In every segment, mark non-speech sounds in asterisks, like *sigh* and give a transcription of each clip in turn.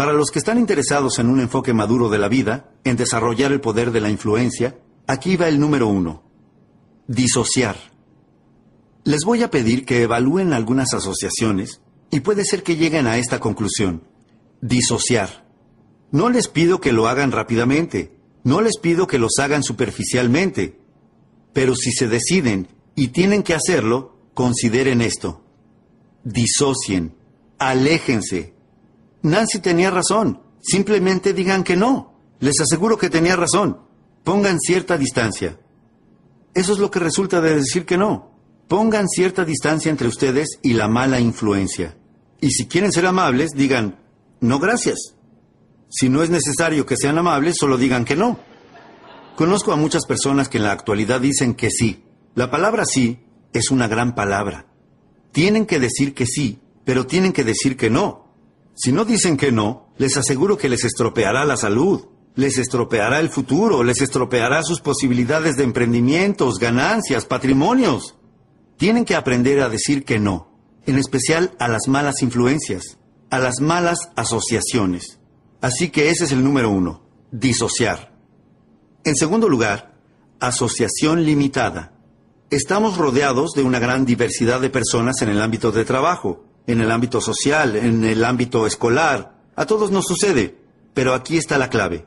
Para los que están interesados en un enfoque maduro de la vida, en desarrollar el poder de la influencia, aquí va el número uno. Disociar. Les voy a pedir que evalúen algunas asociaciones y puede ser que lleguen a esta conclusión. Disociar. No les pido que lo hagan rápidamente, no les pido que los hagan superficialmente, pero si se deciden y tienen que hacerlo, consideren esto. Disocien, aléjense, Nancy tenía razón. Simplemente digan que no. Les aseguro que tenía razón. Pongan cierta distancia. Eso es lo que resulta de decir que no. Pongan cierta distancia entre ustedes y la mala influencia. Y si quieren ser amables, digan, no gracias. Si no es necesario que sean amables, solo digan que no. Conozco a muchas personas que en la actualidad dicen que sí. La palabra sí es una gran palabra. Tienen que decir que sí, pero tienen que decir que no. Si no dicen que no, les aseguro que les estropeará la salud, les estropeará el futuro, les estropeará sus posibilidades de emprendimientos, ganancias, patrimonios. Tienen que aprender a decir que no, en especial a las malas influencias, a las malas asociaciones. Así que ese es el número uno, disociar. En segundo lugar, asociación limitada. Estamos rodeados de una gran diversidad de personas en el ámbito de trabajo en el ámbito social, en el ámbito escolar. A todos nos sucede, pero aquí está la clave.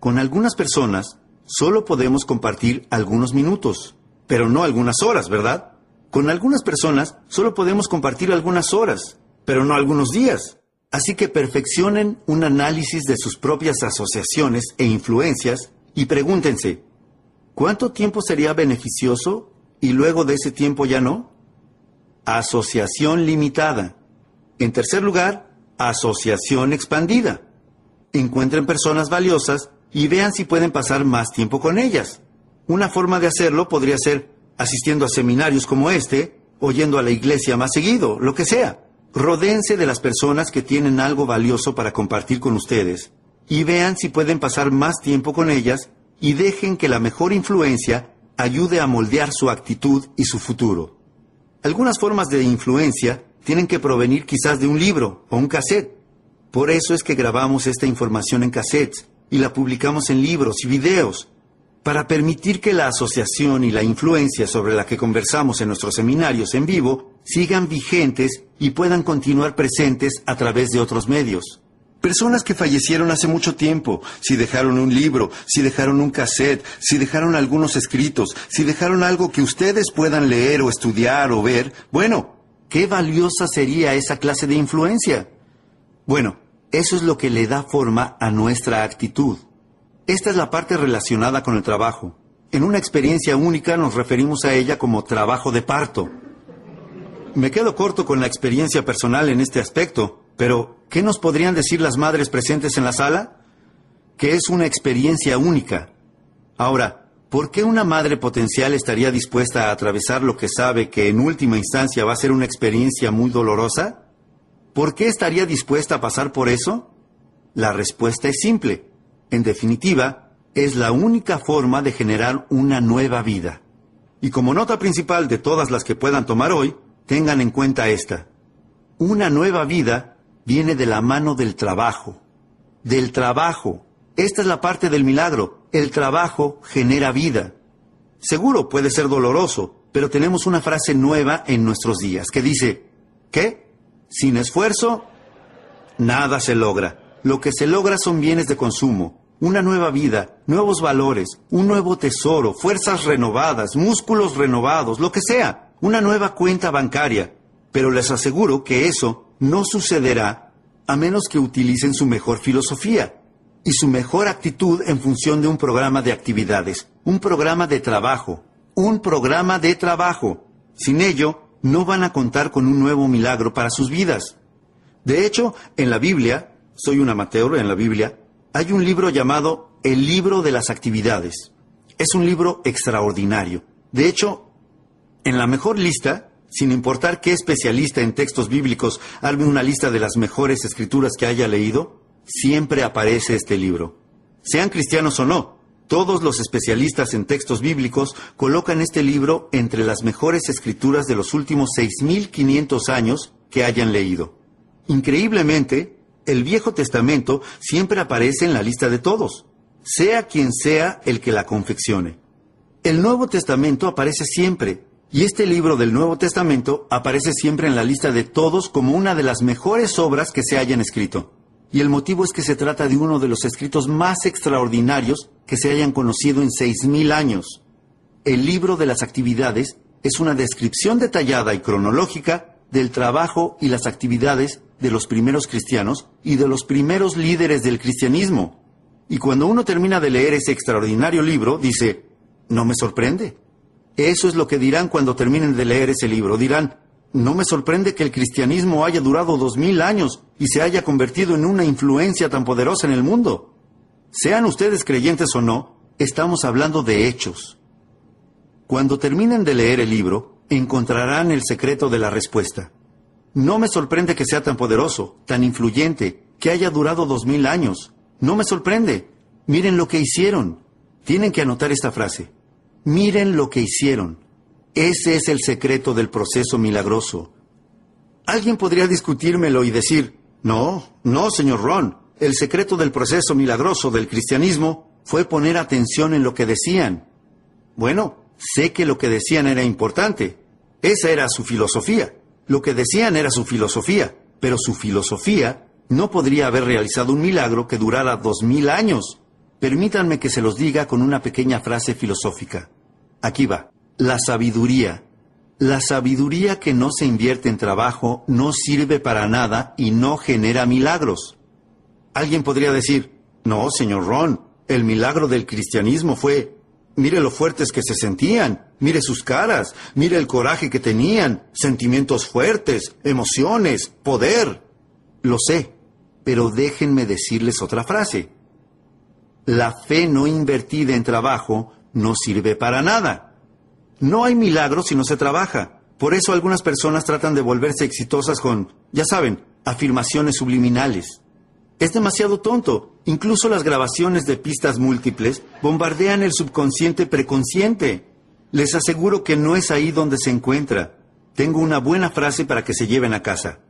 Con algunas personas solo podemos compartir algunos minutos, pero no algunas horas, ¿verdad? Con algunas personas solo podemos compartir algunas horas, pero no algunos días. Así que perfeccionen un análisis de sus propias asociaciones e influencias y pregúntense, ¿cuánto tiempo sería beneficioso y luego de ese tiempo ya no? Asociación limitada. En tercer lugar, asociación expandida. Encuentren personas valiosas y vean si pueden pasar más tiempo con ellas. Una forma de hacerlo podría ser asistiendo a seminarios como este, o yendo a la iglesia más seguido, lo que sea. Rodéense de las personas que tienen algo valioso para compartir con ustedes y vean si pueden pasar más tiempo con ellas y dejen que la mejor influencia ayude a moldear su actitud y su futuro. Algunas formas de influencia tienen que provenir quizás de un libro o un cassette. Por eso es que grabamos esta información en cassettes y la publicamos en libros y videos, para permitir que la asociación y la influencia sobre la que conversamos en nuestros seminarios en vivo sigan vigentes y puedan continuar presentes a través de otros medios. Personas que fallecieron hace mucho tiempo, si dejaron un libro, si dejaron un cassette, si dejaron algunos escritos, si dejaron algo que ustedes puedan leer o estudiar o ver, bueno, qué valiosa sería esa clase de influencia. Bueno, eso es lo que le da forma a nuestra actitud. Esta es la parte relacionada con el trabajo. En una experiencia única nos referimos a ella como trabajo de parto. Me quedo corto con la experiencia personal en este aspecto, pero, ¿qué nos podrían decir las madres presentes en la sala? Que es una experiencia única. Ahora, ¿por qué una madre potencial estaría dispuesta a atravesar lo que sabe que en última instancia va a ser una experiencia muy dolorosa? ¿Por qué estaría dispuesta a pasar por eso? La respuesta es simple. En definitiva, es la única forma de generar una nueva vida. Y como nota principal de todas las que puedan tomar hoy, tengan en cuenta esta. Una nueva vida viene de la mano del trabajo. Del trabajo. Esta es la parte del milagro. El trabajo genera vida. Seguro puede ser doloroso, pero tenemos una frase nueva en nuestros días que dice, ¿qué? Sin esfuerzo, nada se logra. Lo que se logra son bienes de consumo, una nueva vida, nuevos valores, un nuevo tesoro, fuerzas renovadas, músculos renovados, lo que sea, una nueva cuenta bancaria. Pero les aseguro que eso no sucederá a menos que utilicen su mejor filosofía y su mejor actitud en función de un programa de actividades, un programa de trabajo, un programa de trabajo. Sin ello, no van a contar con un nuevo milagro para sus vidas. De hecho, en la Biblia, soy un amateur en la Biblia, hay un libro llamado El libro de las actividades. Es un libro extraordinario. De hecho, en la mejor lista sin importar qué especialista en textos bíblicos arme una lista de las mejores escrituras que haya leído, siempre aparece este libro. Sean cristianos o no, todos los especialistas en textos bíblicos colocan este libro entre las mejores escrituras de los últimos 6.500 años que hayan leído. Increíblemente, el Viejo Testamento siempre aparece en la lista de todos, sea quien sea el que la confeccione. El Nuevo Testamento aparece siempre, y este libro del Nuevo Testamento aparece siempre en la lista de todos como una de las mejores obras que se hayan escrito. Y el motivo es que se trata de uno de los escritos más extraordinarios que se hayan conocido en seis mil años. El libro de las actividades es una descripción detallada y cronológica del trabajo y las actividades de los primeros cristianos y de los primeros líderes del cristianismo. Y cuando uno termina de leer ese extraordinario libro, dice, no me sorprende. Eso es lo que dirán cuando terminen de leer ese libro. Dirán, no me sorprende que el cristianismo haya durado dos mil años y se haya convertido en una influencia tan poderosa en el mundo. Sean ustedes creyentes o no, estamos hablando de hechos. Cuando terminen de leer el libro, encontrarán el secreto de la respuesta. No me sorprende que sea tan poderoso, tan influyente, que haya durado dos mil años. No me sorprende. Miren lo que hicieron. Tienen que anotar esta frase. Miren lo que hicieron. Ese es el secreto del proceso milagroso. Alguien podría discutírmelo y decir, no, no, señor Ron, el secreto del proceso milagroso del cristianismo fue poner atención en lo que decían. Bueno, sé que lo que decían era importante. Esa era su filosofía. Lo que decían era su filosofía, pero su filosofía no podría haber realizado un milagro que durara dos mil años. Permítanme que se los diga con una pequeña frase filosófica. Aquí va. La sabiduría. La sabiduría que no se invierte en trabajo no sirve para nada y no genera milagros. Alguien podría decir, no, señor Ron, el milagro del cristianismo fue, mire lo fuertes que se sentían, mire sus caras, mire el coraje que tenían, sentimientos fuertes, emociones, poder. Lo sé, pero déjenme decirles otra frase. La fe no invertida en trabajo no sirve para nada. No hay milagro si no se trabaja. Por eso algunas personas tratan de volverse exitosas con, ya saben, afirmaciones subliminales. Es demasiado tonto. Incluso las grabaciones de pistas múltiples bombardean el subconsciente preconsciente. Les aseguro que no es ahí donde se encuentra. Tengo una buena frase para que se lleven a casa.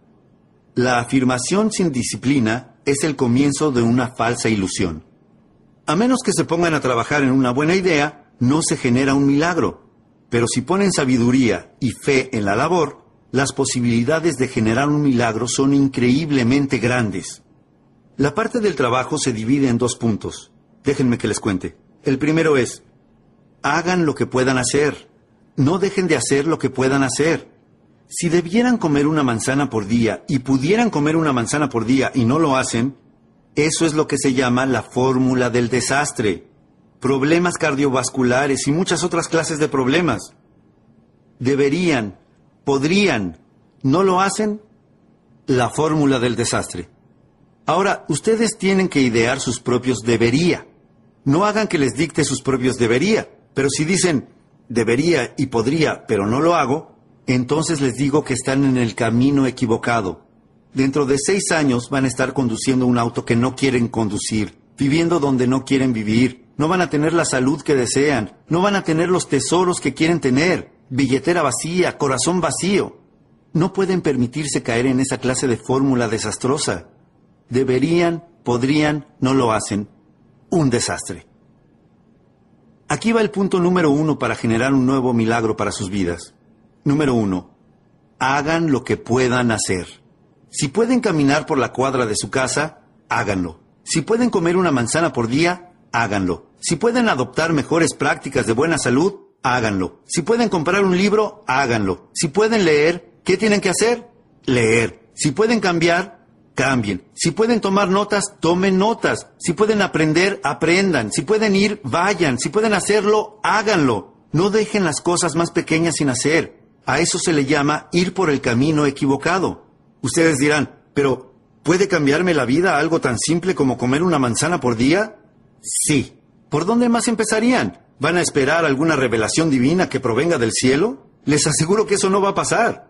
La afirmación sin disciplina es el comienzo de una falsa ilusión. A menos que se pongan a trabajar en una buena idea, no se genera un milagro. Pero si ponen sabiduría y fe en la labor, las posibilidades de generar un milagro son increíblemente grandes. La parte del trabajo se divide en dos puntos. Déjenme que les cuente. El primero es, hagan lo que puedan hacer. No dejen de hacer lo que puedan hacer. Si debieran comer una manzana por día y pudieran comer una manzana por día y no lo hacen, eso es lo que se llama la fórmula del desastre. Problemas cardiovasculares y muchas otras clases de problemas. Deberían, podrían, ¿no lo hacen? La fórmula del desastre. Ahora, ustedes tienen que idear sus propios debería. No hagan que les dicte sus propios debería. Pero si dicen debería y podría, pero no lo hago, entonces les digo que están en el camino equivocado. Dentro de seis años van a estar conduciendo un auto que no quieren conducir, viviendo donde no quieren vivir, no van a tener la salud que desean, no van a tener los tesoros que quieren tener, billetera vacía, corazón vacío. No pueden permitirse caer en esa clase de fórmula desastrosa. Deberían, podrían, no lo hacen. Un desastre. Aquí va el punto número uno para generar un nuevo milagro para sus vidas. Número uno, hagan lo que puedan hacer. Si pueden caminar por la cuadra de su casa, háganlo. Si pueden comer una manzana por día, háganlo. Si pueden adoptar mejores prácticas de buena salud, háganlo. Si pueden comprar un libro, háganlo. Si pueden leer, ¿qué tienen que hacer? Leer. Si pueden cambiar, cambien. Si pueden tomar notas, tomen notas. Si pueden aprender, aprendan. Si pueden ir, vayan. Si pueden hacerlo, háganlo. No dejen las cosas más pequeñas sin hacer. A eso se le llama ir por el camino equivocado. Ustedes dirán, pero ¿puede cambiarme la vida algo tan simple como comer una manzana por día? Sí. ¿Por dónde más empezarían? ¿Van a esperar alguna revelación divina que provenga del cielo? Les aseguro que eso no va a pasar.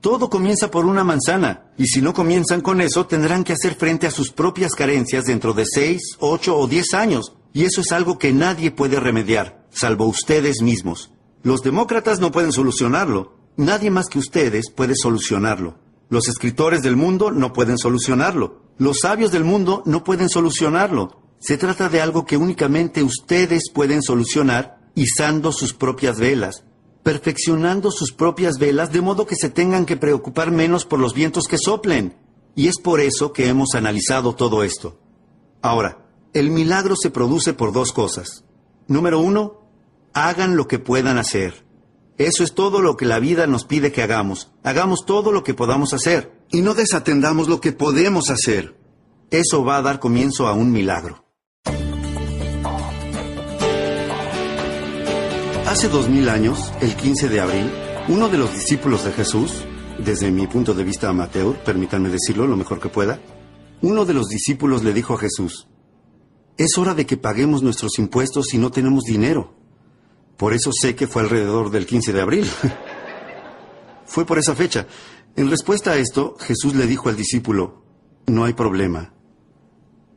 Todo comienza por una manzana, y si no comienzan con eso, tendrán que hacer frente a sus propias carencias dentro de seis, ocho o diez años, y eso es algo que nadie puede remediar, salvo ustedes mismos. Los demócratas no pueden solucionarlo, nadie más que ustedes puede solucionarlo. Los escritores del mundo no pueden solucionarlo. Los sabios del mundo no pueden solucionarlo. Se trata de algo que únicamente ustedes pueden solucionar izando sus propias velas, perfeccionando sus propias velas de modo que se tengan que preocupar menos por los vientos que soplen. Y es por eso que hemos analizado todo esto. Ahora, el milagro se produce por dos cosas. Número uno, hagan lo que puedan hacer. Eso es todo lo que la vida nos pide que hagamos. Hagamos todo lo que podamos hacer. Y no desatendamos lo que podemos hacer. Eso va a dar comienzo a un milagro. Hace dos mil años, el 15 de abril, uno de los discípulos de Jesús, desde mi punto de vista amateur, permítanme decirlo lo mejor que pueda, uno de los discípulos le dijo a Jesús, es hora de que paguemos nuestros impuestos si no tenemos dinero. Por eso sé que fue alrededor del 15 de abril. *laughs* fue por esa fecha. En respuesta a esto, Jesús le dijo al discípulo, no hay problema.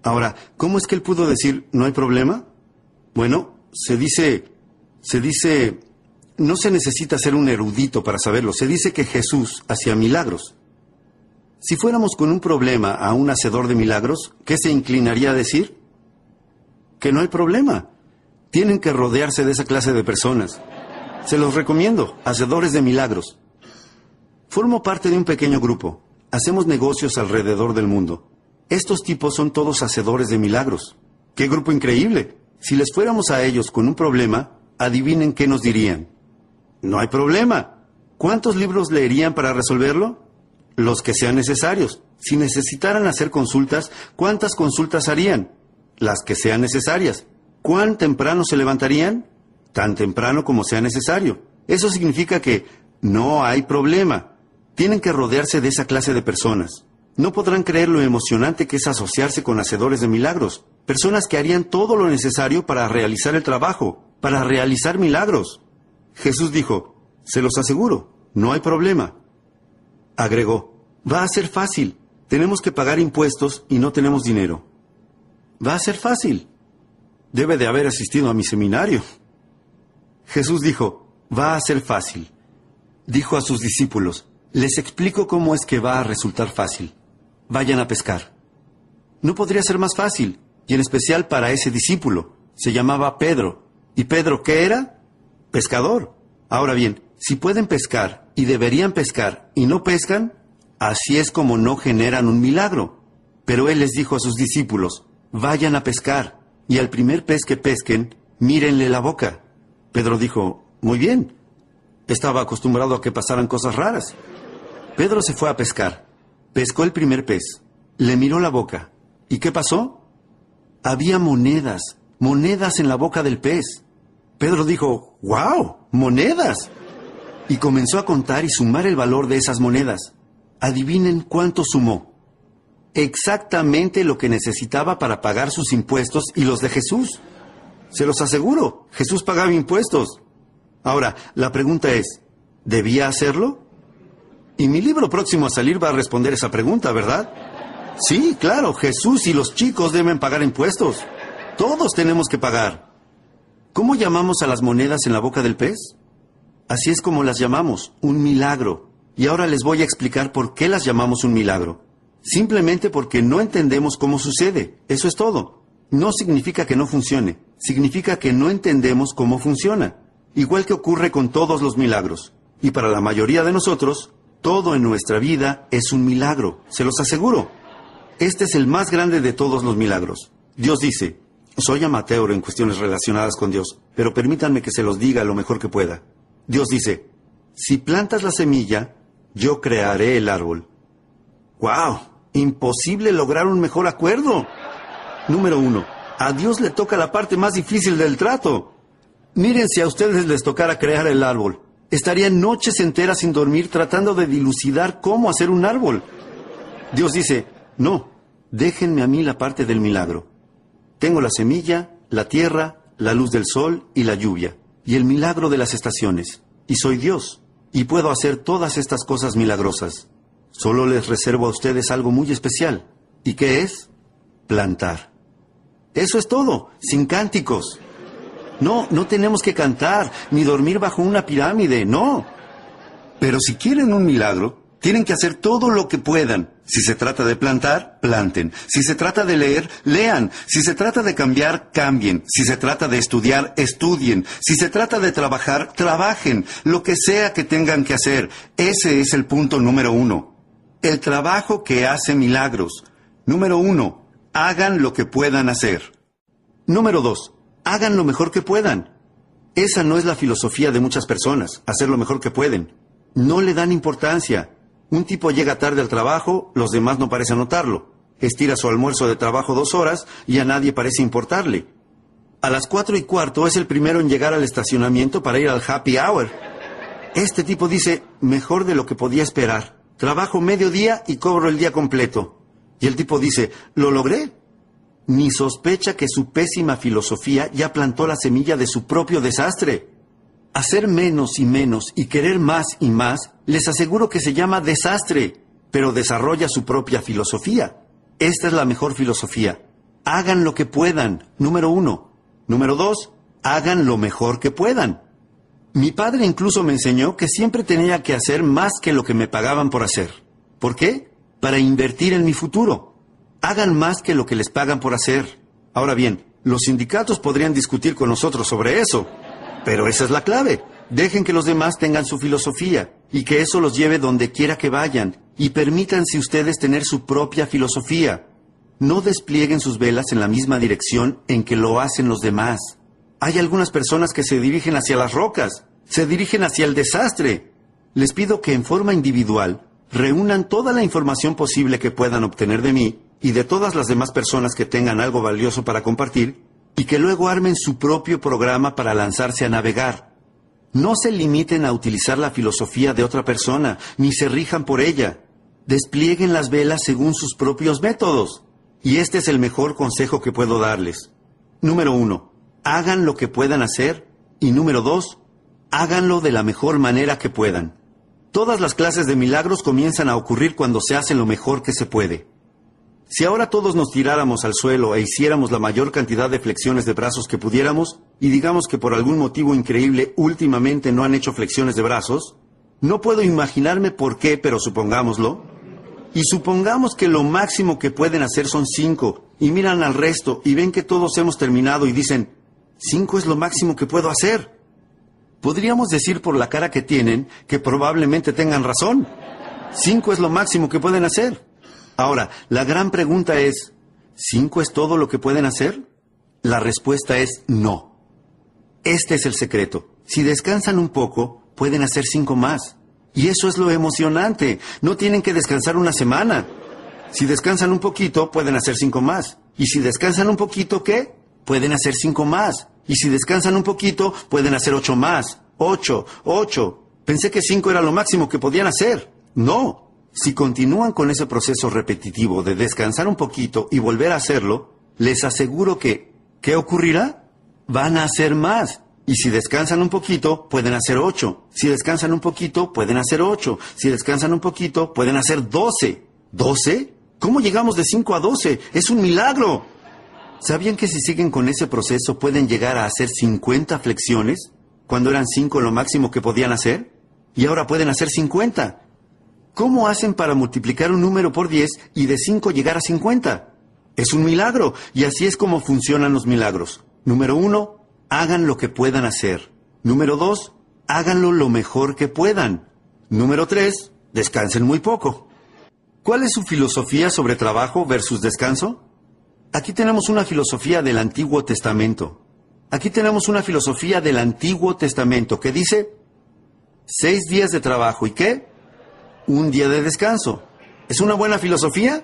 Ahora, ¿cómo es que él pudo decir, no hay problema? Bueno, se dice, se dice, no se necesita ser un erudito para saberlo, se dice que Jesús hacía milagros. Si fuéramos con un problema a un hacedor de milagros, ¿qué se inclinaría a decir? Que no hay problema. Tienen que rodearse de esa clase de personas. Se los recomiendo, hacedores de milagros. Formo parte de un pequeño grupo. Hacemos negocios alrededor del mundo. Estos tipos son todos hacedores de milagros. ¡Qué grupo increíble! Si les fuéramos a ellos con un problema, adivinen qué nos dirían. No hay problema. ¿Cuántos libros leerían para resolverlo? los que sean necesarios. Si necesitaran hacer consultas, ¿cuántas consultas harían? Las que sean necesarias. ¿Cuán temprano se levantarían? Tan temprano como sea necesario. Eso significa que no hay problema. Tienen que rodearse de esa clase de personas. No podrán creer lo emocionante que es asociarse con hacedores de milagros, personas que harían todo lo necesario para realizar el trabajo, para realizar milagros. Jesús dijo, se los aseguro, no hay problema. Agregó, va a ser fácil. Tenemos que pagar impuestos y no tenemos dinero. Va a ser fácil. Debe de haber asistido a mi seminario. Jesús dijo, va a ser fácil. Dijo a sus discípulos, les explico cómo es que va a resultar fácil. Vayan a pescar. No podría ser más fácil, y en especial para ese discípulo. Se llamaba Pedro. ¿Y Pedro qué era? Pescador. Ahora bien, si pueden pescar y deberían pescar y no pescan, así es como no generan un milagro. Pero él les dijo a sus discípulos, vayan a pescar, y al primer pez que pesquen, mírenle la boca. Pedro dijo, muy bien. Estaba acostumbrado a que pasaran cosas raras. Pedro se fue a pescar. Pescó el primer pez. Le miró la boca. ¿Y qué pasó? Había monedas, monedas en la boca del pez. Pedro dijo, ¡Wow! ¡Monedas! y comenzó a contar y sumar el valor de esas monedas. Adivinen cuánto sumó. Exactamente lo que necesitaba para pagar sus impuestos y los de Jesús. Se los aseguro, Jesús pagaba impuestos. Ahora, la pregunta es, ¿debía hacerlo? Y mi libro próximo a salir va a responder esa pregunta, ¿verdad? Sí, claro, Jesús y los chicos deben pagar impuestos. Todos tenemos que pagar. ¿Cómo llamamos a las monedas en la boca del pez? Así es como las llamamos, un milagro. Y ahora les voy a explicar por qué las llamamos un milagro. Simplemente porque no entendemos cómo sucede. Eso es todo. No significa que no funcione, significa que no entendemos cómo funciona. Igual que ocurre con todos los milagros. Y para la mayoría de nosotros, todo en nuestra vida es un milagro, se los aseguro. Este es el más grande de todos los milagros. Dios dice, soy amateur en cuestiones relacionadas con Dios, pero permítanme que se los diga lo mejor que pueda. Dios dice, si plantas la semilla, yo crearé el árbol. ¡Wow! Imposible lograr un mejor acuerdo. Número uno, a Dios le toca la parte más difícil del trato. Miren si a ustedes les tocara crear el árbol. Estarían noches enteras sin dormir tratando de dilucidar cómo hacer un árbol. Dios dice, no, déjenme a mí la parte del milagro. Tengo la semilla, la tierra, la luz del sol y la lluvia y el milagro de las estaciones. Y soy Dios, y puedo hacer todas estas cosas milagrosas. Solo les reservo a ustedes algo muy especial. ¿Y qué es? Plantar. Eso es todo, sin cánticos. No, no tenemos que cantar, ni dormir bajo una pirámide, no. Pero si quieren un milagro, tienen que hacer todo lo que puedan, Si se trata de plantar, planten. Si se trata de leer, lean. Si se trata de cambiar, cambien. Si se trata de estudiar, estudien. Si se trata de trabajar, trabajen. Lo que sea que tengan que hacer. Ese es el punto número uno. El trabajo que hace milagros. Número uno, hagan lo que puedan hacer. Número dos, hagan lo mejor que puedan. Esa no es la filosofía de muchas personas, hacer lo mejor que pueden. No le dan importancia. Un tipo llega tarde al trabajo, los demás no parecen notarlo. Estira su almuerzo de trabajo dos horas y a nadie parece importarle. A las cuatro y cuarto es el primero en llegar al estacionamiento para ir al happy hour. Este tipo dice, mejor de lo que podía esperar. Trabajo medio día y cobro el día completo. Y el tipo dice, lo logré. Ni sospecha que su pésima filosofía ya plantó la semilla de su propio desastre. Hacer menos y menos y querer más y más, les aseguro que se llama desastre, pero desarrolla su propia filosofía. Esta es la mejor filosofía. Hagan lo que puedan, número uno. Número dos, hagan lo mejor que puedan. Mi padre incluso me enseñó que siempre tenía que hacer más que lo que me pagaban por hacer. ¿Por qué? Para invertir en mi futuro. Hagan más que lo que les pagan por hacer. Ahora bien, los sindicatos podrían discutir con nosotros sobre eso. Pero esa es la clave. Dejen que los demás tengan su filosofía y que eso los lleve donde quiera que vayan y permítanse ustedes tener su propia filosofía. No desplieguen sus velas en la misma dirección en que lo hacen los demás. Hay algunas personas que se dirigen hacia las rocas, se dirigen hacia el desastre. Les pido que en forma individual reúnan toda la información posible que puedan obtener de mí y de todas las demás personas que tengan algo valioso para compartir y que luego armen su propio programa para lanzarse a navegar. No se limiten a utilizar la filosofía de otra persona, ni se rijan por ella. Desplieguen las velas según sus propios métodos. Y este es el mejor consejo que puedo darles. Número uno, hagan lo que puedan hacer. Y número dos, háganlo de la mejor manera que puedan. Todas las clases de milagros comienzan a ocurrir cuando se hace lo mejor que se puede. Si ahora todos nos tiráramos al suelo e hiciéramos la mayor cantidad de flexiones de brazos que pudiéramos, y digamos que por algún motivo increíble últimamente no han hecho flexiones de brazos, no puedo imaginarme por qué, pero supongámoslo, y supongamos que lo máximo que pueden hacer son cinco, y miran al resto y ven que todos hemos terminado y dicen, cinco es lo máximo que puedo hacer. Podríamos decir por la cara que tienen que probablemente tengan razón. Cinco es lo máximo que pueden hacer. Ahora, la gran pregunta es, ¿cinco es todo lo que pueden hacer? La respuesta es no. Este es el secreto. Si descansan un poco, pueden hacer cinco más. Y eso es lo emocionante. No tienen que descansar una semana. Si descansan un poquito, pueden hacer cinco más. Y si descansan un poquito, ¿qué? Pueden hacer cinco más. Y si descansan un poquito, pueden hacer ocho más. Ocho, ocho. Pensé que cinco era lo máximo que podían hacer. No, si continúan con ese proceso repetitivo de descansar un poquito y volver a hacerlo, les aseguro que, ¿qué ocurrirá? Van a hacer más. Y si descansan un poquito, pueden hacer ocho. Si descansan un poquito, pueden hacer ocho. Si descansan un poquito, pueden hacer doce. ¿Doce? ¿Cómo llegamos de cinco a doce? Es un milagro. ¿Sabían que si siguen con ese proceso pueden llegar a hacer 50 flexiones? Cuando eran cinco lo máximo que podían hacer. Y ahora pueden hacer 50. ¿Cómo hacen para multiplicar un número por 10 y de 5 llegar a 50? Es un milagro, y así es como funcionan los milagros. Número uno, hagan lo que puedan hacer. Número dos, háganlo lo mejor que puedan. Número tres, descansen muy poco. ¿Cuál es su filosofía sobre trabajo versus descanso? Aquí tenemos una filosofía del Antiguo Testamento. Aquí tenemos una filosofía del Antiguo Testamento que dice, seis días de trabajo y qué? un día de descanso. ¿Es una buena filosofía?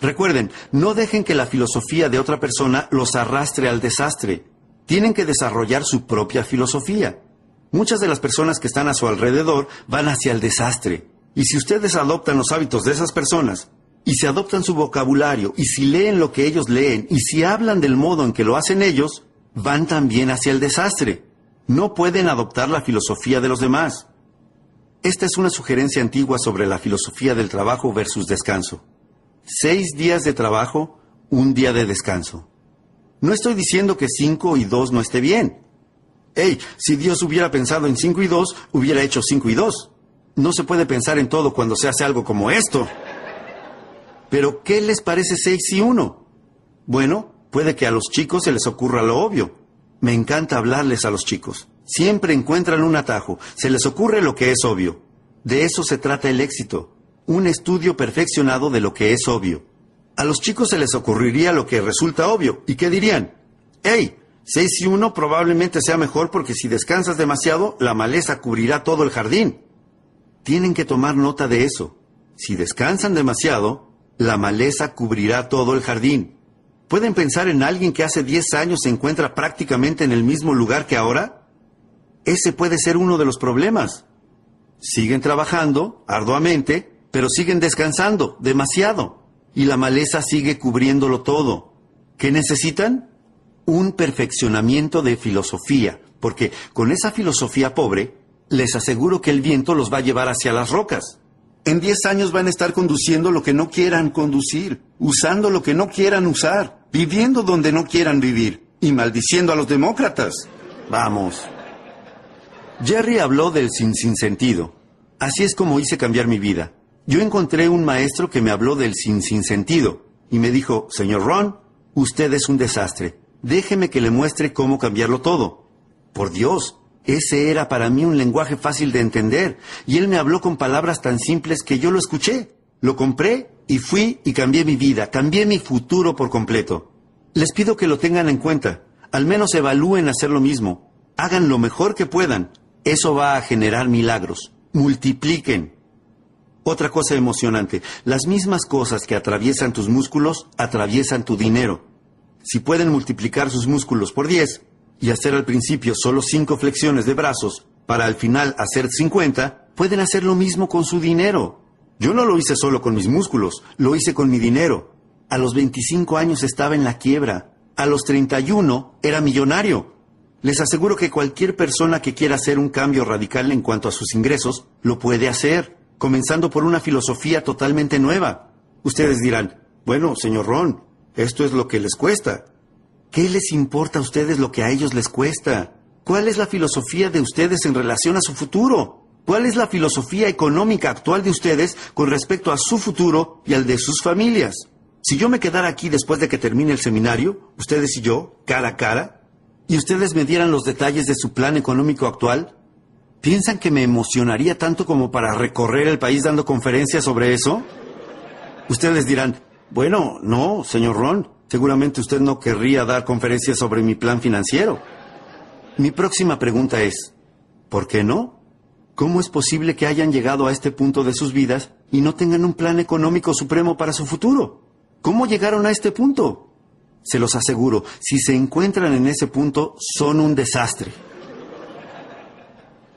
Recuerden, no dejen que la filosofía de otra persona los arrastre al desastre. Tienen que desarrollar su propia filosofía. Muchas de las personas que están a su alrededor van hacia el desastre. Y si ustedes adoptan los hábitos de esas personas, y si adoptan su vocabulario, y si leen lo que ellos leen, y si hablan del modo en que lo hacen ellos, van también hacia el desastre. No pueden adoptar la filosofía de los demás. Esta es una sugerencia antigua sobre la filosofía del trabajo versus descanso. Seis días de trabajo, un día de descanso. No estoy diciendo que cinco y dos no esté bien. Hey, si Dios hubiera pensado en cinco y dos, hubiera hecho cinco y dos. No se puede pensar en todo cuando se hace algo como esto. Pero, ¿qué les parece 6 y 1? Bueno, puede que a los chicos se les ocurra lo obvio. Me encanta hablarles a los chicos. Siempre encuentran un atajo. Se les ocurre lo que es obvio. De eso se trata el éxito. Un estudio perfeccionado de lo que es obvio. A los chicos se les ocurriría lo que resulta obvio. ¿Y qué dirían? ¡Hey! 6 y 1 probablemente sea mejor porque si descansas demasiado, la maleza cubrirá todo el jardín. Tienen que tomar nota de eso. Si descansan demasiado, la maleza cubrirá todo el jardín. ¿Pueden pensar en alguien que hace 10 años se encuentra prácticamente en el mismo lugar que ahora? Ese puede ser uno de los problemas. Siguen trabajando arduamente, pero siguen descansando demasiado. Y la maleza sigue cubriéndolo todo. ¿Qué necesitan? Un perfeccionamiento de filosofía, porque con esa filosofía pobre, les aseguro que el viento los va a llevar hacia las rocas. En 10 años van a estar conduciendo lo que no quieran conducir, usando lo que no quieran usar, viviendo donde no quieran vivir y maldiciendo a los demócratas. Vamos. Jerry habló del sin sin sentido. Así es como hice cambiar mi vida. Yo encontré un maestro que me habló del sin sin sentido y me dijo, señor Ron, usted es un desastre. Déjeme que le muestre cómo cambiarlo todo. Por Dios, ese era para mí un lenguaje fácil de entender, y él me habló con palabras tan simples que yo lo escuché. Lo compré y fui y cambié mi vida, cambié mi futuro por completo. Les pido que lo tengan en cuenta, al menos evalúen hacer lo mismo, hagan lo mejor que puedan, eso va a generar milagros. Multipliquen. Otra cosa emocionante, las mismas cosas que atraviesan tus músculos atraviesan tu dinero. Si pueden multiplicar sus músculos por 10 y hacer al principio solo 5 flexiones de brazos para al final hacer 50, pueden hacer lo mismo con su dinero. Yo no lo hice solo con mis músculos, lo hice con mi dinero. A los 25 años estaba en la quiebra. A los 31 era millonario. Les aseguro que cualquier persona que quiera hacer un cambio radical en cuanto a sus ingresos, lo puede hacer, comenzando por una filosofía totalmente nueva. Ustedes dirán, bueno, señor Ron, esto es lo que les cuesta. ¿Qué les importa a ustedes lo que a ellos les cuesta? ¿Cuál es la filosofía de ustedes en relación a su futuro? ¿Cuál es la filosofía económica actual de ustedes con respecto a su futuro y al de sus familias? Si yo me quedara aquí después de que termine el seminario, ustedes y yo, cara a cara, y ustedes me dieran los detalles de su plan económico actual, ¿piensan que me emocionaría tanto como para recorrer el país dando conferencias sobre eso? Ustedes dirán, bueno, no, señor Ron, seguramente usted no querría dar conferencias sobre mi plan financiero. Mi próxima pregunta es, ¿por qué no? ¿Cómo es posible que hayan llegado a este punto de sus vidas y no tengan un plan económico supremo para su futuro? ¿Cómo llegaron a este punto? Se los aseguro, si se encuentran en ese punto, son un desastre.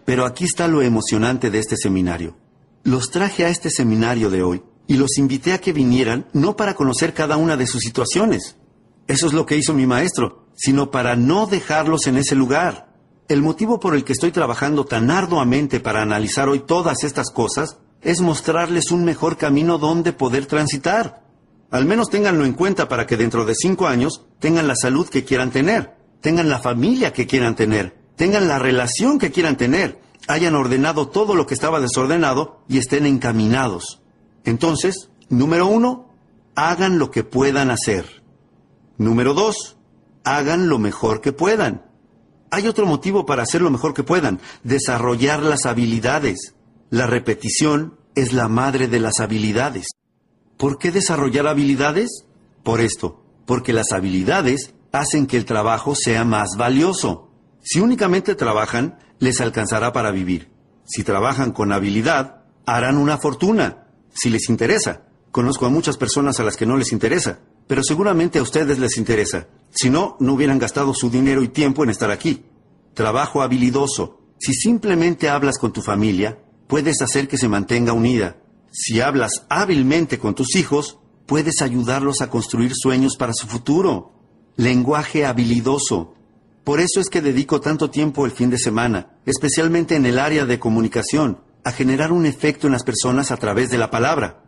Pero aquí está lo emocionante de este seminario. Los traje a este seminario de hoy y los invité a que vinieran no para conocer cada una de sus situaciones. Eso es lo que hizo mi maestro, sino para no dejarlos en ese lugar. El motivo por el que estoy trabajando tan arduamente para analizar hoy todas estas cosas es mostrarles un mejor camino donde poder transitar. Al menos ténganlo en cuenta para que dentro de cinco años tengan la salud que quieran tener, tengan la familia que quieran tener, tengan la relación que quieran tener, hayan ordenado todo lo que estaba desordenado y estén encaminados. Entonces, número uno, hagan lo que puedan hacer. Número dos, hagan lo mejor que puedan. Hay otro motivo para hacer lo mejor que puedan, desarrollar las habilidades. La repetición es la madre de las habilidades. ¿Por qué desarrollar habilidades? Por esto, porque las habilidades hacen que el trabajo sea más valioso. Si únicamente trabajan, les alcanzará para vivir. Si trabajan con habilidad, harán una fortuna. Si les interesa. Conozco a muchas personas a las que no les interesa, pero seguramente a ustedes les interesa. Si no, no hubieran gastado su dinero y tiempo en estar aquí. Trabajo habilidoso. Si simplemente hablas con tu familia, puedes hacer que se mantenga unida. Si hablas hábilmente con tus hijos, puedes ayudarlos a construir sueños para su futuro. Lenguaje habilidoso. Por eso es que dedico tanto tiempo el fin de semana, especialmente en el área de comunicación, a generar un efecto en las personas a través de la palabra.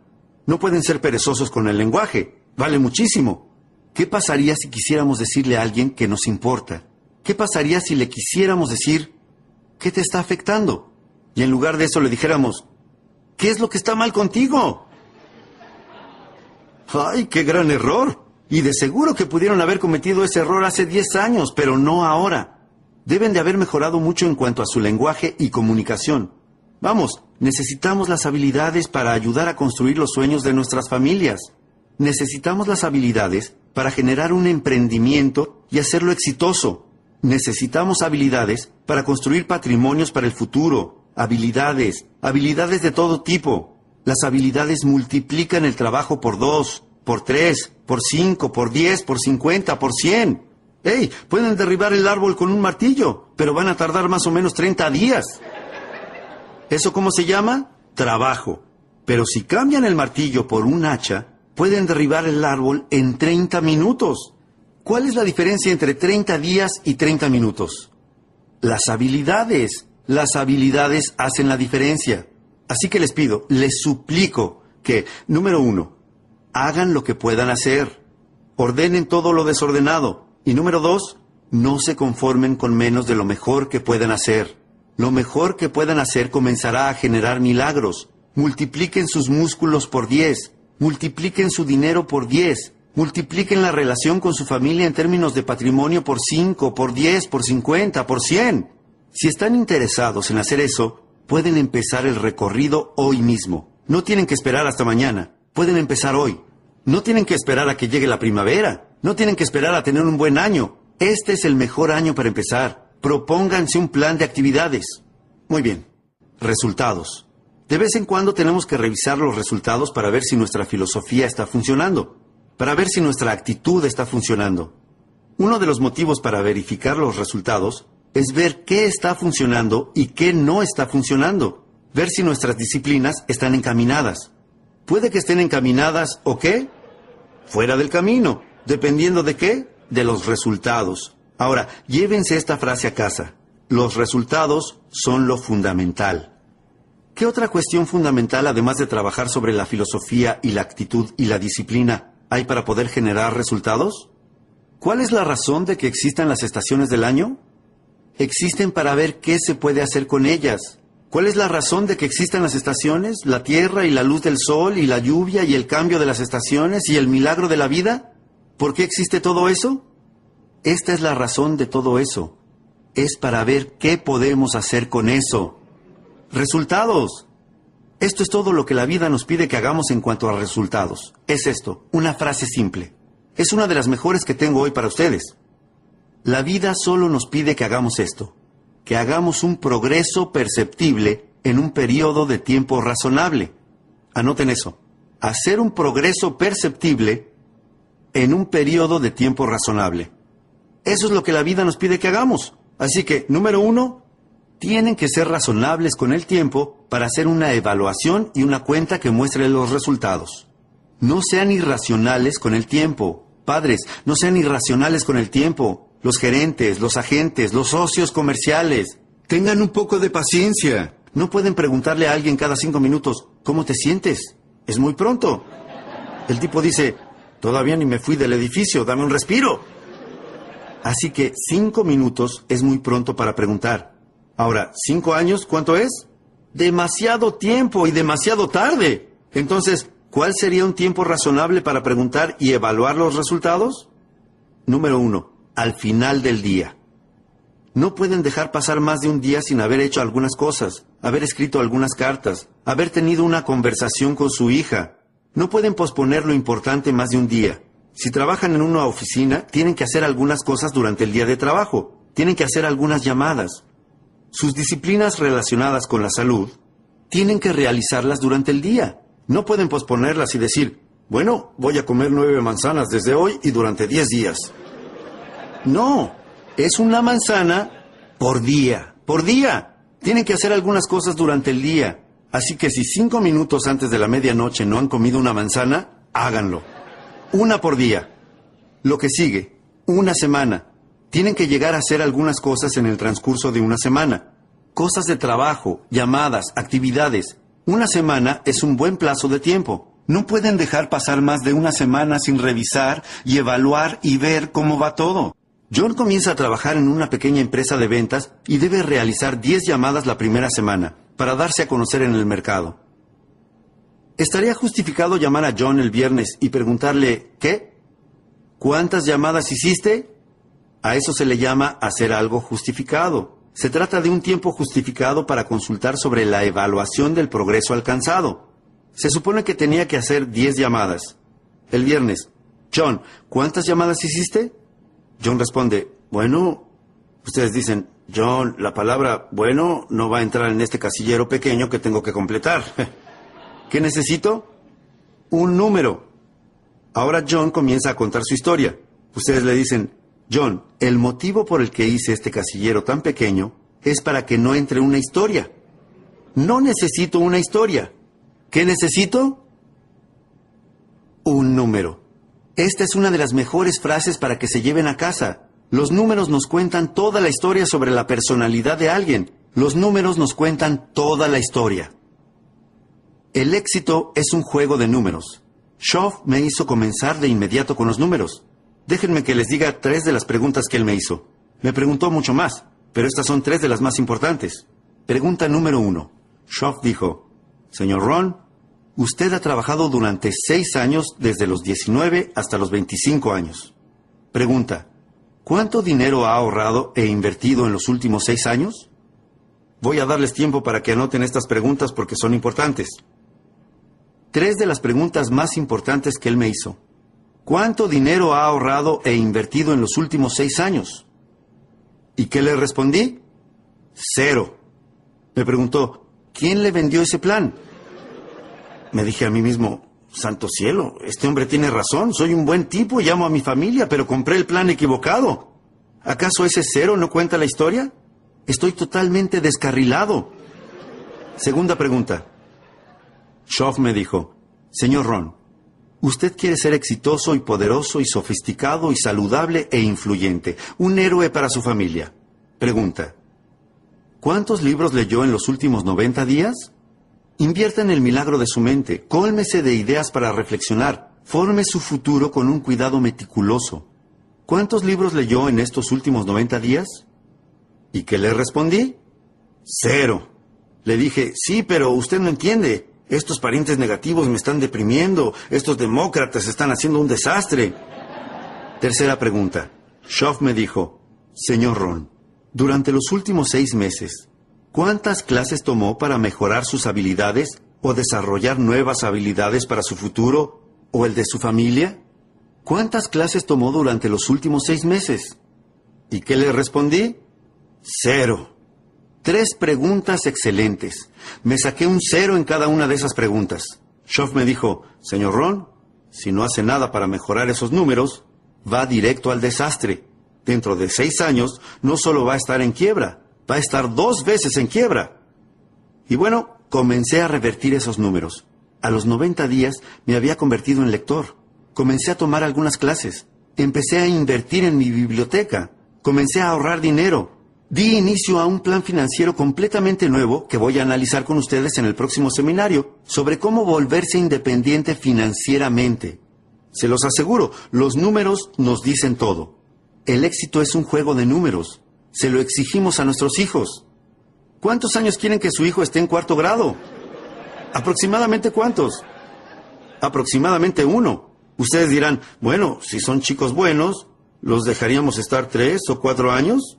No pueden ser perezosos con el lenguaje. Vale muchísimo. ¿Qué pasaría si quisiéramos decirle a alguien que nos importa? ¿Qué pasaría si le quisiéramos decir, ¿qué te está afectando? Y en lugar de eso le dijéramos, ¿Qué es lo que está mal contigo? ¡Ay, qué gran error! Y de seguro que pudieron haber cometido ese error hace 10 años, pero no ahora. Deben de haber mejorado mucho en cuanto a su lenguaje y comunicación. Vamos, necesitamos las habilidades para ayudar a construir los sueños de nuestras familias. Necesitamos las habilidades para generar un emprendimiento y hacerlo exitoso. Necesitamos habilidades para construir patrimonios para el futuro. Habilidades, habilidades de todo tipo. Las habilidades multiplican el trabajo por dos, por tres, por cinco, por diez, por cincuenta, por cien. ¡Ey! Pueden derribar el árbol con un martillo, pero van a tardar más o menos 30 días. ¿Eso cómo se llama? Trabajo. Pero si cambian el martillo por un hacha, pueden derribar el árbol en 30 minutos. ¿Cuál es la diferencia entre 30 días y 30 minutos? Las habilidades. Las habilidades hacen la diferencia. Así que les pido, les suplico que, número uno, hagan lo que puedan hacer. Ordenen todo lo desordenado. Y número dos, no se conformen con menos de lo mejor que puedan hacer. Lo mejor que puedan hacer comenzará a generar milagros. Multipliquen sus músculos por diez. Multipliquen su dinero por diez. Multipliquen la relación con su familia en términos de patrimonio por cinco, por diez, por cincuenta, por cien. Si están interesados en hacer eso, pueden empezar el recorrido hoy mismo. No tienen que esperar hasta mañana. Pueden empezar hoy. No tienen que esperar a que llegue la primavera. No tienen que esperar a tener un buen año. Este es el mejor año para empezar. Propónganse un plan de actividades. Muy bien. Resultados. De vez en cuando tenemos que revisar los resultados para ver si nuestra filosofía está funcionando, para ver si nuestra actitud está funcionando. Uno de los motivos para verificar los resultados es ver qué está funcionando y qué no está funcionando, ver si nuestras disciplinas están encaminadas. Puede que estén encaminadas o qué? Fuera del camino, dependiendo de qué? De los resultados. Ahora, llévense esta frase a casa. Los resultados son lo fundamental. ¿Qué otra cuestión fundamental, además de trabajar sobre la filosofía y la actitud y la disciplina, hay para poder generar resultados? ¿Cuál es la razón de que existan las estaciones del año? Existen para ver qué se puede hacer con ellas. ¿Cuál es la razón de que existan las estaciones, la tierra y la luz del sol y la lluvia y el cambio de las estaciones y el milagro de la vida? ¿Por qué existe todo eso? Esta es la razón de todo eso. Es para ver qué podemos hacer con eso. Resultados. Esto es todo lo que la vida nos pide que hagamos en cuanto a resultados. Es esto, una frase simple. Es una de las mejores que tengo hoy para ustedes. La vida solo nos pide que hagamos esto, que hagamos un progreso perceptible en un periodo de tiempo razonable. Anoten eso. Hacer un progreso perceptible en un periodo de tiempo razonable. Eso es lo que la vida nos pide que hagamos. Así que, número uno, tienen que ser razonables con el tiempo para hacer una evaluación y una cuenta que muestre los resultados. No sean irracionales con el tiempo. Padres, no sean irracionales con el tiempo. Los gerentes, los agentes, los socios comerciales. Tengan un poco de paciencia. No pueden preguntarle a alguien cada cinco minutos, ¿cómo te sientes? Es muy pronto. El tipo dice, todavía ni me fui del edificio, dame un respiro. Así que cinco minutos es muy pronto para preguntar. Ahora, ¿cinco años cuánto es? Demasiado tiempo y demasiado tarde. Entonces, ¿cuál sería un tiempo razonable para preguntar y evaluar los resultados? Número uno, al final del día. No pueden dejar pasar más de un día sin haber hecho algunas cosas, haber escrito algunas cartas, haber tenido una conversación con su hija. No pueden posponer lo importante más de un día. Si trabajan en una oficina, tienen que hacer algunas cosas durante el día de trabajo, tienen que hacer algunas llamadas. Sus disciplinas relacionadas con la salud, tienen que realizarlas durante el día. No pueden posponerlas y decir, bueno, voy a comer nueve manzanas desde hoy y durante diez días. No, es una manzana por día, por día. Tienen que hacer algunas cosas durante el día. Así que si cinco minutos antes de la medianoche no han comido una manzana, háganlo una por día. Lo que sigue, una semana. Tienen que llegar a hacer algunas cosas en el transcurso de una semana. Cosas de trabajo, llamadas, actividades. Una semana es un buen plazo de tiempo. No pueden dejar pasar más de una semana sin revisar y evaluar y ver cómo va todo. John comienza a trabajar en una pequeña empresa de ventas y debe realizar 10 llamadas la primera semana para darse a conocer en el mercado. ¿Estaría justificado llamar a John el viernes y preguntarle, ¿qué? ¿Cuántas llamadas hiciste? A eso se le llama hacer algo justificado. Se trata de un tiempo justificado para consultar sobre la evaluación del progreso alcanzado. Se supone que tenía que hacer 10 llamadas. El viernes, John, ¿cuántas llamadas hiciste? John responde, bueno, ustedes dicen, John, la palabra bueno no va a entrar en este casillero pequeño que tengo que completar. *laughs* ¿Qué necesito? Un número. Ahora John comienza a contar su historia. Ustedes le dicen, John, el motivo por el que hice este casillero tan pequeño es para que no entre una historia. No necesito una historia. ¿Qué necesito? Un número. Esta es una de las mejores frases para que se lleven a casa. Los números nos cuentan toda la historia sobre la personalidad de alguien. Los números nos cuentan toda la historia. El éxito es un juego de números. Schoff me hizo comenzar de inmediato con los números. Déjenme que les diga tres de las preguntas que él me hizo. Me preguntó mucho más, pero estas son tres de las más importantes. Pregunta número uno. Schoff dijo, Señor Ron, usted ha trabajado durante seis años desde los 19 hasta los 25 años. Pregunta, ¿Cuánto dinero ha ahorrado e invertido en los últimos seis años? Voy a darles tiempo para que anoten estas preguntas porque son importantes. Tres de las preguntas más importantes que él me hizo. ¿Cuánto dinero ha ahorrado e invertido en los últimos seis años? ¿Y qué le respondí? Cero. Me preguntó, ¿quién le vendió ese plan? Me dije a mí mismo, Santo cielo, este hombre tiene razón, soy un buen tipo, llamo a mi familia, pero compré el plan equivocado. ¿Acaso ese cero no cuenta la historia? Estoy totalmente descarrilado. Segunda pregunta. Schoff me dijo, Señor Ron, usted quiere ser exitoso y poderoso y sofisticado y saludable e influyente, un héroe para su familia. Pregunta, ¿cuántos libros leyó en los últimos 90 días? Invierta en el milagro de su mente, cólmese de ideas para reflexionar, forme su futuro con un cuidado meticuloso. ¿Cuántos libros leyó en estos últimos 90 días? ¿Y qué le respondí? Cero. Le dije, sí, pero usted no entiende. Estos parientes negativos me están deprimiendo. Estos demócratas están haciendo un desastre. Tercera pregunta. Schoff me dijo, Señor Ron, durante los últimos seis meses, ¿Cuántas clases tomó para mejorar sus habilidades o desarrollar nuevas habilidades para su futuro o el de su familia? ¿Cuántas clases tomó durante los últimos seis meses? ¿Y qué le respondí? Cero. Tres preguntas excelentes. Me saqué un cero en cada una de esas preguntas. Schoff me dijo, señor Ron, si no hace nada para mejorar esos números, va directo al desastre. Dentro de seis años, no solo va a estar en quiebra, va a estar dos veces en quiebra. Y bueno, comencé a revertir esos números. A los 90 días me había convertido en lector. Comencé a tomar algunas clases. Empecé a invertir en mi biblioteca. Comencé a ahorrar dinero. Di inicio a un plan financiero completamente nuevo que voy a analizar con ustedes en el próximo seminario sobre cómo volverse independiente financieramente. Se los aseguro, los números nos dicen todo. El éxito es un juego de números. Se lo exigimos a nuestros hijos. ¿Cuántos años quieren que su hijo esté en cuarto grado? ¿Aproximadamente cuántos? Aproximadamente uno. Ustedes dirán, bueno, si son chicos buenos, ¿los dejaríamos estar tres o cuatro años?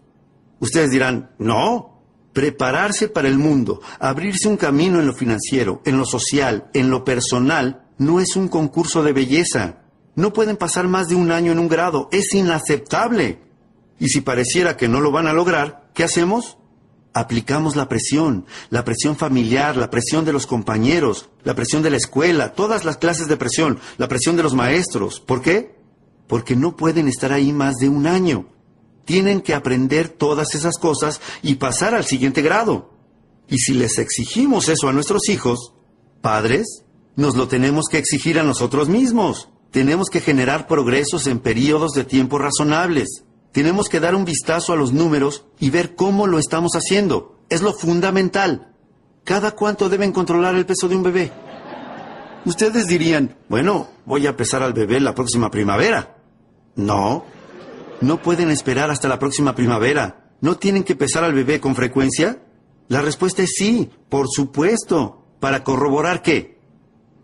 Ustedes dirán, no. Prepararse para el mundo, abrirse un camino en lo financiero, en lo social, en lo personal, no es un concurso de belleza. No pueden pasar más de un año en un grado. Es inaceptable. Y si pareciera que no lo van a lograr, ¿qué hacemos? Aplicamos la presión, la presión familiar, la presión de los compañeros, la presión de la escuela, todas las clases de presión, la presión de los maestros. ¿Por qué? Porque no pueden estar ahí más de un año. Tienen que aprender todas esas cosas y pasar al siguiente grado. Y si les exigimos eso a nuestros hijos, padres, nos lo tenemos que exigir a nosotros mismos. Tenemos que generar progresos en periodos de tiempo razonables. Tenemos que dar un vistazo a los números y ver cómo lo estamos haciendo. Es lo fundamental. ¿Cada cuánto deben controlar el peso de un bebé? Ustedes dirían, bueno, voy a pesar al bebé la próxima primavera. No, no pueden esperar hasta la próxima primavera. ¿No tienen que pesar al bebé con frecuencia? La respuesta es sí, por supuesto. ¿Para corroborar qué?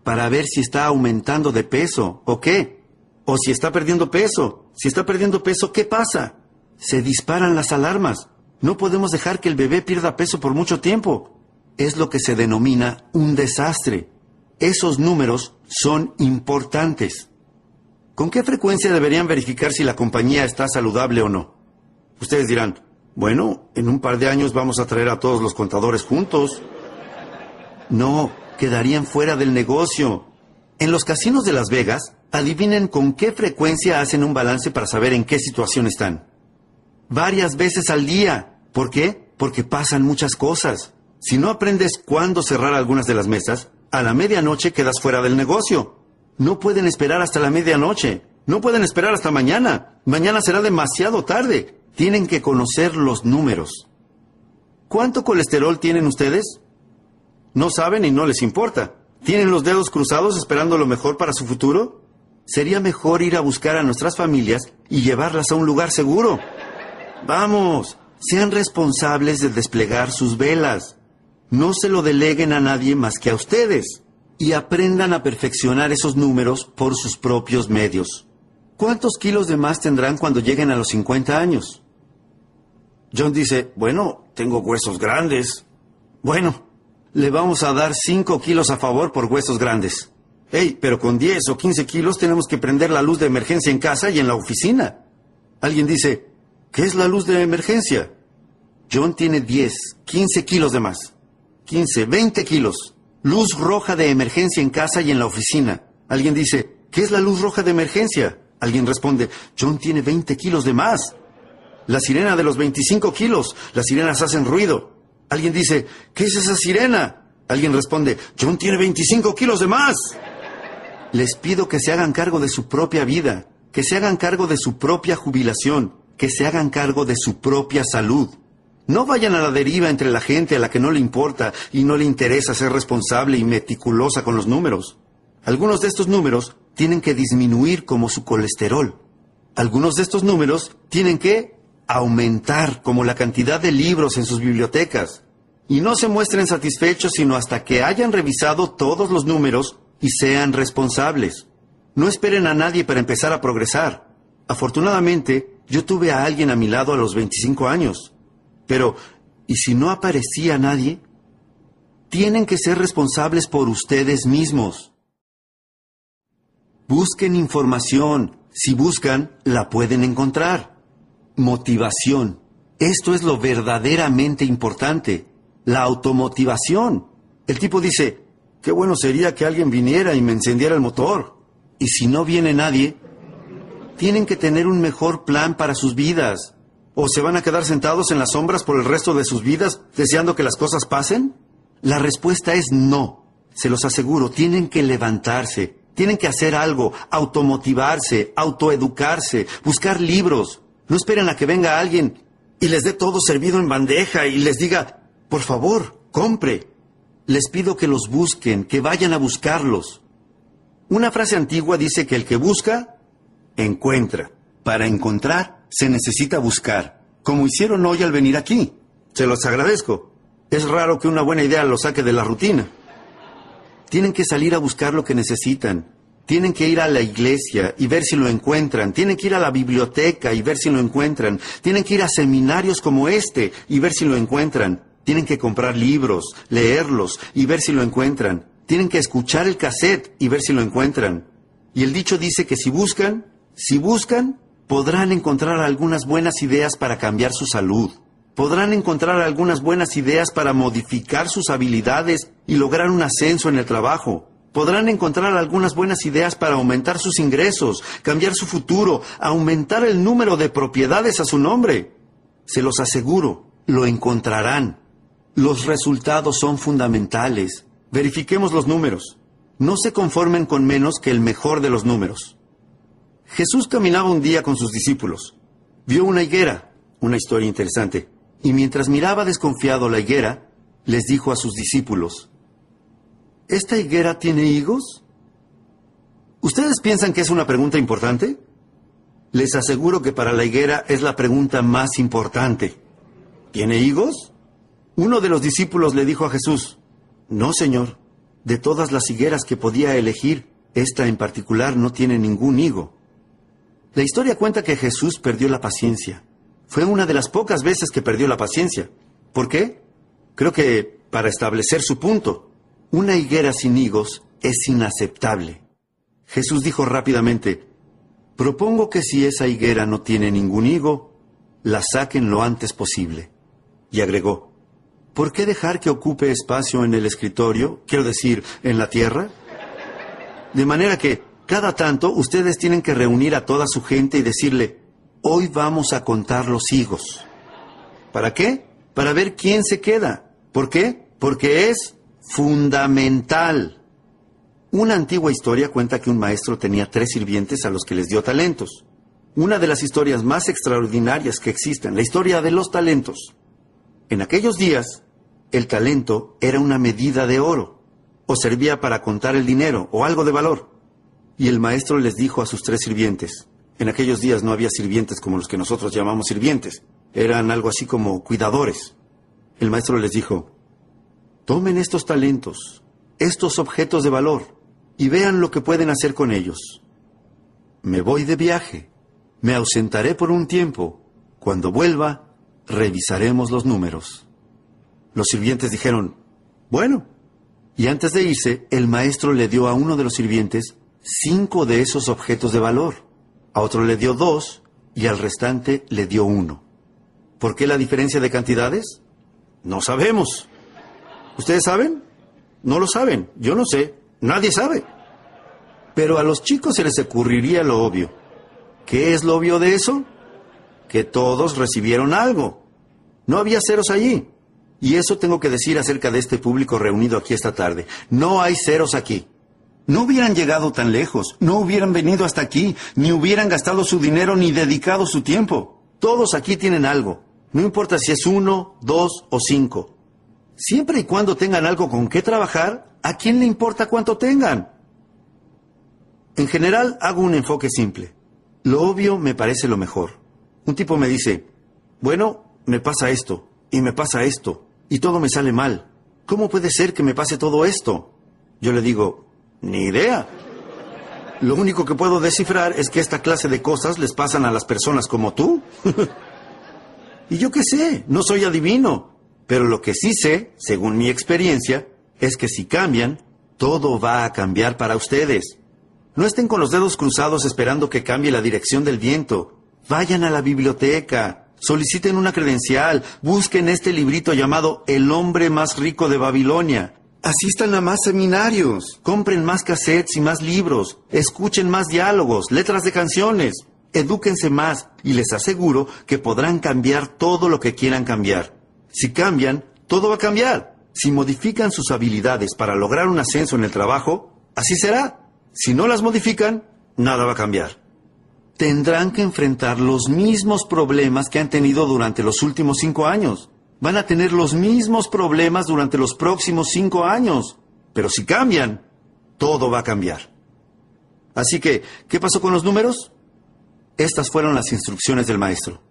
para ver si está aumentando de peso o qué. O si está perdiendo peso. Si está perdiendo peso, ¿qué pasa? Se disparan las alarmas. No podemos dejar que el bebé pierda peso por mucho tiempo. Es lo que se denomina un desastre. Esos números son importantes. ¿Con qué frecuencia deberían verificar si la compañía está saludable o no? Ustedes dirán, bueno, en un par de años vamos a traer a todos los contadores juntos. No, quedarían fuera del negocio. En los casinos de Las Vegas, adivinen con qué frecuencia hacen un balance para saber en qué situación están. Varias veces al día. ¿Por qué? Porque pasan muchas cosas. Si no aprendes cuándo cerrar algunas de las mesas, a la medianoche quedas fuera del negocio. No pueden esperar hasta la medianoche. No pueden esperar hasta mañana. Mañana será demasiado tarde. Tienen que conocer los números. ¿Cuánto colesterol tienen ustedes? No saben y no les importa. ¿Tienen los dedos cruzados esperando lo mejor para su futuro? Sería mejor ir a buscar a nuestras familias y llevarlas a un lugar seguro. Vamos, sean responsables de desplegar sus velas. No se lo deleguen a nadie más que a ustedes. Y aprendan a perfeccionar esos números por sus propios medios. ¿Cuántos kilos de más tendrán cuando lleguen a los 50 años? John dice, bueno, tengo huesos grandes. Bueno, le vamos a dar 5 kilos a favor por huesos grandes. Hey, pero con 10 o 15 kilos tenemos que prender la luz de emergencia en casa y en la oficina. Alguien dice, ¿qué es la luz de emergencia? John tiene 10, 15 kilos de más. 15, 20 kilos. Luz roja de emergencia en casa y en la oficina. Alguien dice, ¿qué es la luz roja de emergencia? Alguien responde, John tiene 20 kilos de más. La sirena de los 25 kilos. Las sirenas hacen ruido. Alguien dice, ¿qué es esa sirena? Alguien responde, John tiene 25 kilos de más. Les pido que se hagan cargo de su propia vida, que se hagan cargo de su propia jubilación, que se hagan cargo de su propia salud. No vayan a la deriva entre la gente a la que no le importa y no le interesa ser responsable y meticulosa con los números. Algunos de estos números tienen que disminuir como su colesterol. Algunos de estos números tienen que aumentar como la cantidad de libros en sus bibliotecas. Y no se muestren satisfechos sino hasta que hayan revisado todos los números y sean responsables. No esperen a nadie para empezar a progresar. Afortunadamente, yo tuve a alguien a mi lado a los 25 años. Pero, ¿y si no aparecía nadie? Tienen que ser responsables por ustedes mismos. Busquen información. Si buscan, la pueden encontrar motivación. Esto es lo verdaderamente importante, la automotivación. El tipo dice, qué bueno sería que alguien viniera y me encendiera el motor. Y si no viene nadie, tienen que tener un mejor plan para sus vidas. ¿O se van a quedar sentados en las sombras por el resto de sus vidas deseando que las cosas pasen? La respuesta es no. Se los aseguro, tienen que levantarse, tienen que hacer algo, automotivarse, autoeducarse, buscar libros, no esperen a que venga alguien y les dé todo servido en bandeja y les diga, por favor, compre. Les pido que los busquen, que vayan a buscarlos. Una frase antigua dice que el que busca, encuentra. Para encontrar, se necesita buscar, como hicieron hoy al venir aquí. Se los agradezco. Es raro que una buena idea lo saque de la rutina. Tienen que salir a buscar lo que necesitan, tienen que ir a la iglesia y ver si lo encuentran. Tienen que ir a la biblioteca y ver si lo encuentran. Tienen que ir a seminarios como este y ver si lo encuentran. Tienen que comprar libros, leerlos y ver si lo encuentran. Tienen que escuchar el cassette y ver si lo encuentran. Y el dicho dice que si buscan, si buscan, podrán encontrar algunas buenas ideas para cambiar su salud. Podrán encontrar algunas buenas ideas para modificar sus habilidades y lograr un ascenso en el trabajo podrán encontrar algunas buenas ideas para aumentar sus ingresos, cambiar su futuro, aumentar el número de propiedades a su nombre. Se los aseguro, lo encontrarán. Los resultados son fundamentales. Verifiquemos los números. No se conformen con menos que el mejor de los números. Jesús caminaba un día con sus discípulos. Vio una higuera, una historia interesante, y mientras miraba desconfiado la higuera, les dijo a sus discípulos, ¿Esta higuera tiene higos? ¿Ustedes piensan que es una pregunta importante? Les aseguro que para la higuera es la pregunta más importante. ¿Tiene higos? Uno de los discípulos le dijo a Jesús, No, Señor, De todas las higueras que podía elegir, esta en particular no tiene ningún higo. La historia cuenta que Jesús perdió la paciencia. Fue una de las pocas veces que perdió la paciencia. ¿Por qué? Creo que para establecer su punto. Una higuera sin higos es inaceptable. Jesús dijo rápidamente, propongo que si esa higuera no tiene ningún higo, la saquen lo antes posible. Y agregó, ¿por qué dejar que ocupe espacio en el escritorio, quiero decir, en la tierra? De manera que, cada tanto, ustedes tienen que reunir a toda su gente y decirle, hoy vamos a contar los higos. ¿Para qué? Para ver quién se queda. ¿Por qué? Porque es fundamental. Una antigua historia cuenta que un maestro tenía tres sirvientes a los que les dio talentos. Una de las historias más extraordinarias que existen, la historia de los talentos. En aquellos días, el talento era una medida de oro, o servía para contar el dinero, o algo de valor. Y el maestro les dijo a sus tres sirvientes, en aquellos días no había sirvientes como los que nosotros llamamos sirvientes, eran algo así como cuidadores. El maestro les dijo, tomen estos talentos, estos objetos de valor, y vean lo que pueden hacer con ellos. Me voy de viaje, me ausentaré por un tiempo. Cuando vuelva, revisaremos los números. Los sirvientes dijeron, bueno. Y antes de irse, el maestro le dio a uno de los sirvientes cinco de esos objetos de valor, a otro le dio dos y al restante le dio uno. ¿Por qué la diferencia de cantidades? No sabemos. ¿Ustedes saben? No lo saben. Yo no sé. Nadie sabe. Pero a los chicos se les ocurriría lo obvio. ¿Qué es lo obvio de eso? Que todos recibieron algo. No había ceros allí. Y eso tengo que decir acerca de este público reunido aquí esta tarde. No hay ceros aquí. No hubieran llegado tan lejos, no hubieran venido hasta aquí, ni hubieran gastado su dinero ni dedicado su tiempo. Todos aquí tienen algo. No importa si es uno, dos o cinco. Siempre y cuando tengan algo con qué trabajar, ¿a quién le importa cuánto tengan? En general hago un enfoque simple. Lo obvio me parece lo mejor. Un tipo me dice, bueno, me pasa esto, y me pasa esto, y todo me sale mal. ¿Cómo puede ser que me pase todo esto? Yo le digo, ni idea. Lo único que puedo descifrar es que esta clase de cosas les pasan a las personas como tú. *laughs* y yo qué sé, no soy adivino. Pero lo que sí sé, según mi experiencia, es que si cambian, todo va a cambiar para ustedes. No estén con los dedos cruzados esperando que cambie la dirección del viento. Vayan a la biblioteca, soliciten una credencial, busquen este librito llamado El hombre más rico de Babilonia. Asistan a más seminarios, compren más cassettes y más libros, escuchen más diálogos, letras de canciones, edúquense más y les aseguro que podrán cambiar todo lo que quieran cambiar. Si cambian, todo va a cambiar. Si modifican sus habilidades para lograr un ascenso en el trabajo, así será. Si no las modifican, nada va a cambiar. Tendrán que enfrentar los mismos problemas que han tenido durante los últimos cinco años. Van a tener los mismos problemas durante los próximos cinco años. Pero si cambian, todo va a cambiar. Así que, ¿qué pasó con los números? Estas fueron las instrucciones del maestro.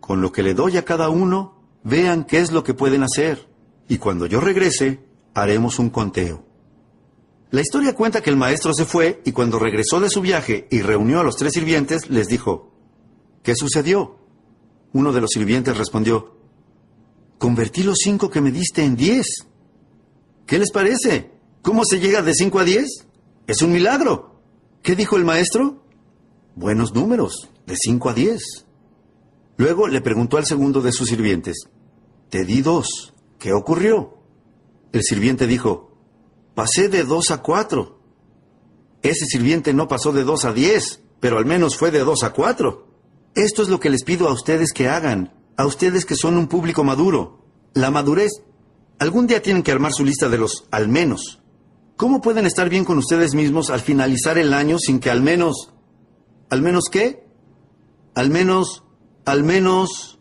Con lo que le doy a cada uno, Vean qué es lo que pueden hacer. Y cuando yo regrese, haremos un conteo. La historia cuenta que el maestro se fue y cuando regresó de su viaje y reunió a los tres sirvientes, les dijo, ¿qué sucedió? Uno de los sirvientes respondió, convertí los cinco que me diste en diez. ¿Qué les parece? ¿Cómo se llega de cinco a diez? Es un milagro. ¿Qué dijo el maestro? Buenos números, de cinco a diez. Luego le preguntó al segundo de sus sirvientes, te di dos. ¿Qué ocurrió? El sirviente dijo, pasé de dos a cuatro. Ese sirviente no pasó de dos a diez, pero al menos fue de dos a cuatro. Esto es lo que les pido a ustedes que hagan, a ustedes que son un público maduro. La madurez. Algún día tienen que armar su lista de los al menos. ¿Cómo pueden estar bien con ustedes mismos al finalizar el año sin que al menos... ¿Al menos qué? Al menos... Al menos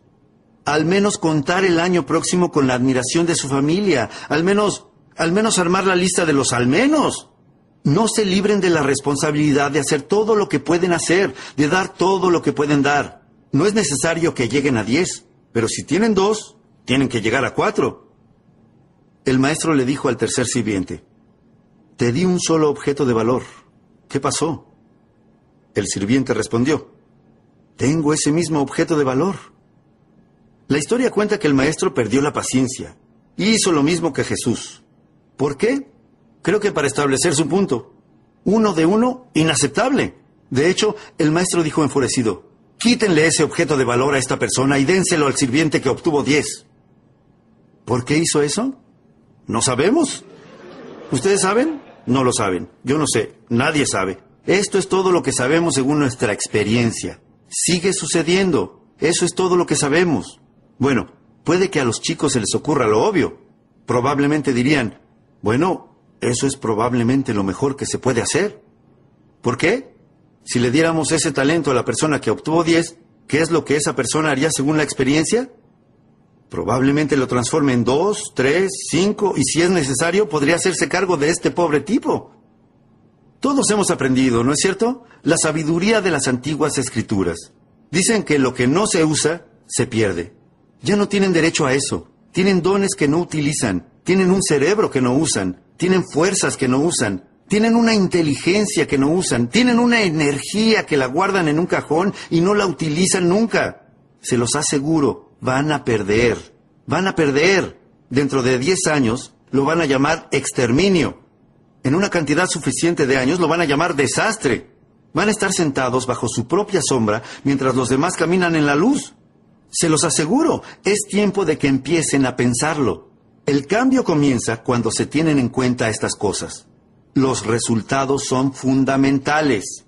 al menos contar el año próximo con la admiración de su familia, al menos, al menos armar la lista de los al menos. No se libren de la responsabilidad de hacer todo lo que pueden hacer, de dar todo lo que pueden dar. No es necesario que lleguen a diez, pero si tienen dos, tienen que llegar a cuatro. El maestro le dijo al tercer sirviente, Te di un solo objeto de valor. ¿Qué pasó? El sirviente respondió, Tengo ese mismo objeto de valor. La historia cuenta que el maestro perdió la paciencia y hizo lo mismo que Jesús. ¿Por qué? Creo que para establecer su punto. Uno de uno, inaceptable. De hecho, el maestro dijo enfurecido, quítenle ese objeto de valor a esta persona y dénselo al sirviente que obtuvo diez. ¿Por qué hizo eso? No sabemos. ¿Ustedes saben? No lo saben. Yo no sé. Nadie sabe. Esto es todo lo que sabemos según nuestra experiencia. Sigue sucediendo. Eso es todo lo que sabemos. Bueno, puede que a los chicos se les ocurra lo obvio. Probablemente dirían, bueno, eso es probablemente lo mejor que se puede hacer. ¿Por qué? Si le diéramos ese talento a la persona que obtuvo 10, ¿qué es lo que esa persona haría según la experiencia? Probablemente lo transforme en dos, tres, cinco y si es necesario podría hacerse cargo de este pobre tipo. Todos hemos aprendido, ¿no es cierto? La sabiduría de las antiguas escrituras. Dicen que lo que no se usa, se pierde. Ya no tienen derecho a eso. Tienen dones que no utilizan. Tienen un cerebro que no usan. Tienen fuerzas que no usan. Tienen una inteligencia que no usan. Tienen una energía que la guardan en un cajón y no la utilizan nunca. Se los aseguro, van a perder. Van a perder. Dentro de 10 años lo van a llamar exterminio en una cantidad suficiente de años lo van a llamar desastre. Van a estar sentados bajo su propia sombra mientras los demás caminan en la luz. Se los aseguro, es tiempo de que empiecen a pensarlo. El cambio comienza cuando se tienen en cuenta estas cosas. Los resultados son fundamentales.